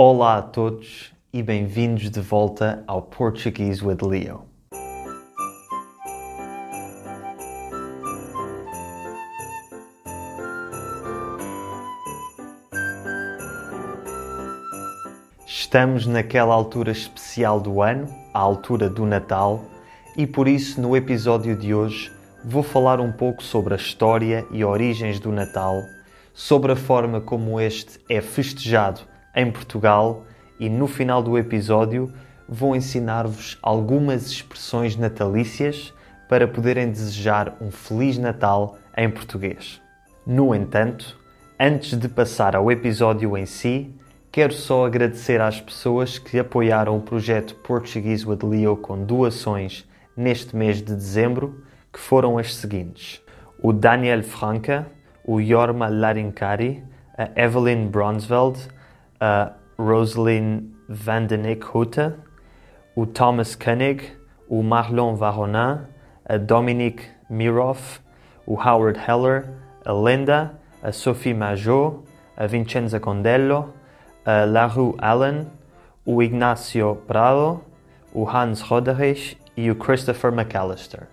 Olá a todos e bem-vindos de volta ao Portuguese with Leo. Estamos naquela altura especial do ano, a altura do Natal, e por isso no episódio de hoje vou falar um pouco sobre a história e origens do Natal, sobre a forma como este é festejado em Portugal e no final do episódio vou ensinar-vos algumas expressões natalícias para poderem desejar um Feliz Natal em português. No entanto, antes de passar ao episódio em si, Quero só agradecer às pessoas que apoiaram o projeto Portuguese with Leo com doações neste mês de dezembro, que foram as seguintes: o Daniel Franca, o Jorma Larinkari, a Evelyn Bronsveld, a Rosalind Vandenik Hutte, o Thomas Koenig, o Marlon Varonin, a Dominique Miroff, o Howard Heller, a Linda, a Sophie Majot, a Vincenza Condello, a Larue Allen, o Ignacio Prado, o Hans Roderich e o Christopher McAllister.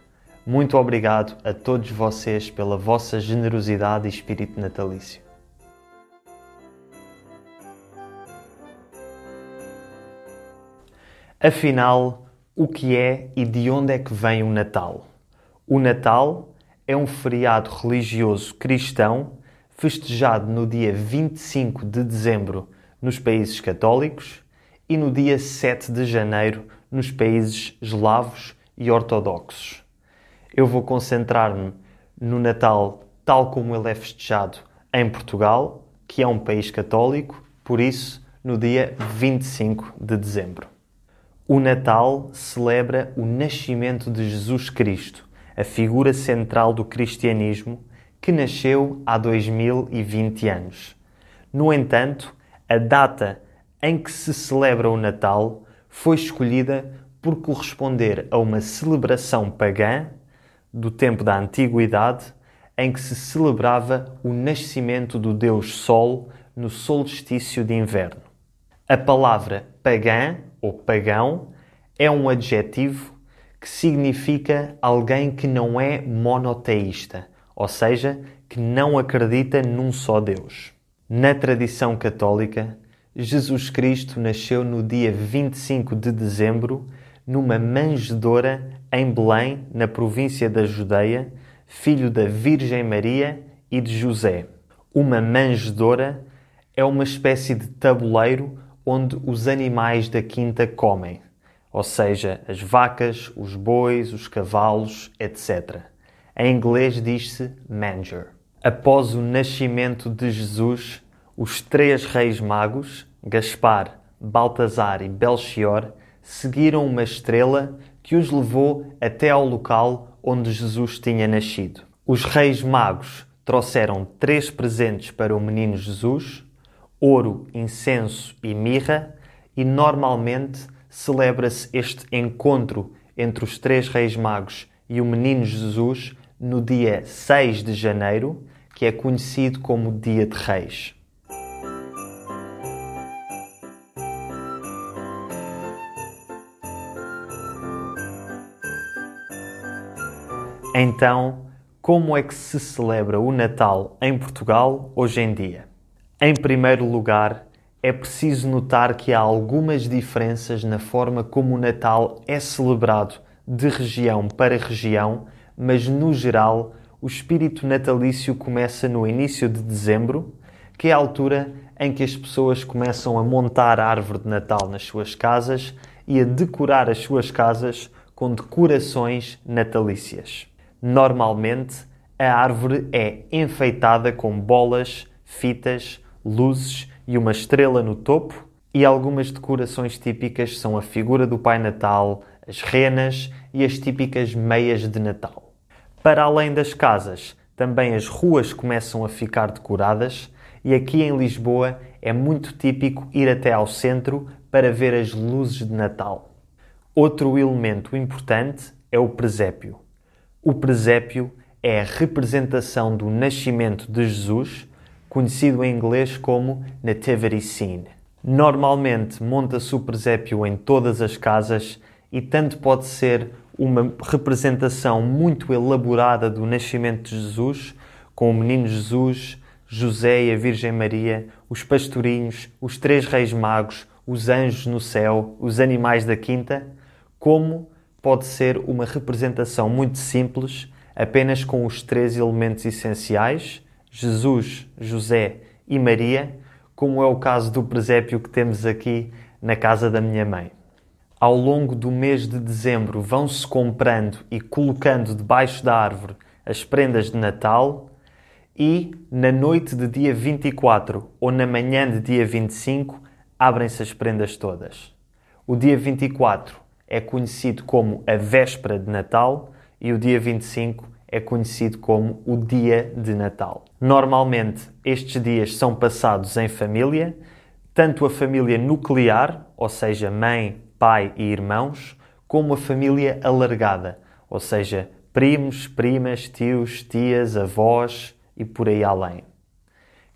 Muito obrigado a todos vocês pela vossa generosidade e espírito natalício. Afinal, o que é e de onde é que vem o Natal? O Natal é um feriado religioso cristão festejado no dia 25 de dezembro nos países católicos e no dia 7 de janeiro nos países eslavos e ortodoxos. Eu vou concentrar-me no Natal tal como ele é festejado em Portugal, que é um país católico, por isso no dia 25 de dezembro. O Natal celebra o nascimento de Jesus Cristo, a figura central do cristianismo que nasceu há 2020 anos. No entanto, a data em que se celebra o Natal foi escolhida por corresponder a uma celebração pagã do tempo da Antiguidade em que se celebrava o nascimento do Deus Sol no solstício de inverno. A palavra pagã ou pagão é um adjetivo que significa alguém que não é monoteísta, ou seja, que não acredita num só Deus. Na tradição católica, Jesus Cristo nasceu no dia 25 de dezembro, numa manjedoura em Belém, na província da Judeia, filho da Virgem Maria e de José. Uma manjedoura é uma espécie de tabuleiro onde os animais da quinta comem, ou seja, as vacas, os bois, os cavalos, etc. Em inglês diz-se manger. Após o nascimento de Jesus, os três reis magos, Gaspar, Baltazar e Belchior, seguiram uma estrela que os levou até ao local onde Jesus tinha nascido. Os reis magos trouxeram três presentes para o menino Jesus: ouro, incenso e mirra, e normalmente celebra-se este encontro entre os três reis magos e o menino Jesus no dia 6 de janeiro, que é conhecido como Dia de Reis. Então, como é que se celebra o Natal em Portugal hoje em dia? Em primeiro lugar, é preciso notar que há algumas diferenças na forma como o Natal é celebrado de região para região, mas no geral o espírito natalício começa no início de dezembro, que é a altura em que as pessoas começam a montar a árvore de Natal nas suas casas e a decorar as suas casas com decorações natalícias. Normalmente, a árvore é enfeitada com bolas, fitas, luzes e uma estrela no topo, e algumas decorações típicas são a figura do Pai Natal, as renas e as típicas meias de Natal. Para além das casas, também as ruas começam a ficar decoradas e aqui em Lisboa é muito típico ir até ao centro para ver as luzes de Natal. Outro elemento importante é o presépio. O presépio é a representação do nascimento de Jesus, conhecido em inglês como Nativity Scene. Normalmente monta-se o presépio em todas as casas e tanto pode ser uma representação muito elaborada do nascimento de Jesus, com o menino Jesus, José e a Virgem Maria, os pastorinhos, os três reis magos, os anjos no céu, os animais da quinta, como pode ser uma representação muito simples, apenas com os três elementos essenciais, Jesus, José e Maria, como é o caso do presépio que temos aqui na casa da minha mãe. Ao longo do mês de dezembro vão-se comprando e colocando debaixo da árvore as prendas de Natal e na noite de dia 24 ou na manhã de dia 25 abrem-se as prendas todas. O dia 24 é conhecido como a véspera de Natal e o dia 25 é conhecido como o dia de Natal. Normalmente, estes dias são passados em família, tanto a família nuclear, ou seja, mãe, pai e irmãos, como a família alargada, ou seja, primos, primas, tios, tias, avós e por aí além.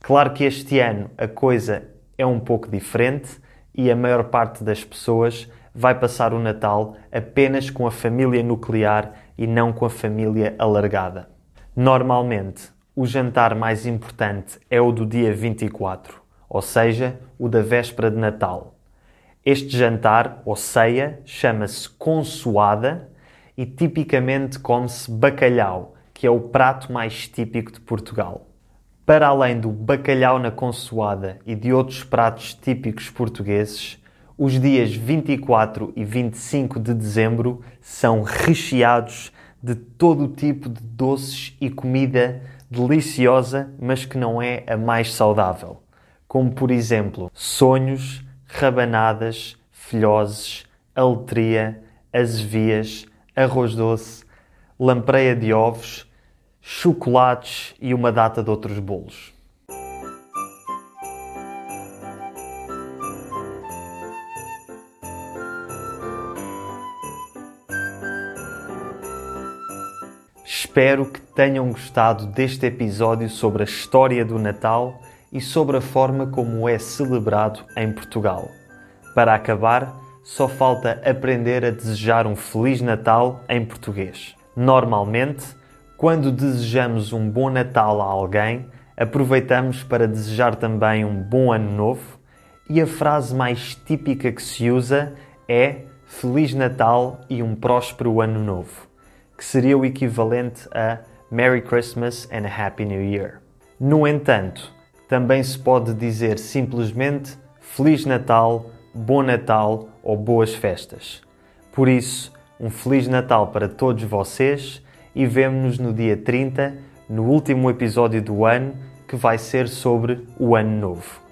Claro que este ano a coisa é um pouco diferente e a maior parte das pessoas vai passar o Natal apenas com a família nuclear e não com a família alargada. Normalmente, o jantar mais importante é o do dia 24, ou seja, o da véspera de Natal. Este jantar ou ceia chama-se consoada e tipicamente come-se bacalhau, que é o prato mais típico de Portugal. Para além do bacalhau na consoada e de outros pratos típicos portugueses, os dias 24 e 25 de dezembro são recheados de todo tipo de doces e comida deliciosa, mas que não é a mais saudável, como por exemplo sonhos, rabanadas, filhoses, aletria, azevias, arroz doce, lampreia de ovos, chocolates e uma data de outros bolos. Espero que tenham gostado deste episódio sobre a história do Natal e sobre a forma como é celebrado em Portugal. Para acabar, só falta aprender a desejar um Feliz Natal em português. Normalmente, quando desejamos um bom Natal a alguém, aproveitamos para desejar também um bom Ano Novo e a frase mais típica que se usa é Feliz Natal e um próspero Ano Novo, que seria o equivalente a Merry Christmas and a Happy New Year. No entanto, também se pode dizer simplesmente Feliz Natal, Bom Natal ou Boas Festas. Por isso, um Feliz Natal para todos vocês e vemo-nos no dia 30, no último episódio do ano, que vai ser sobre o Ano Novo.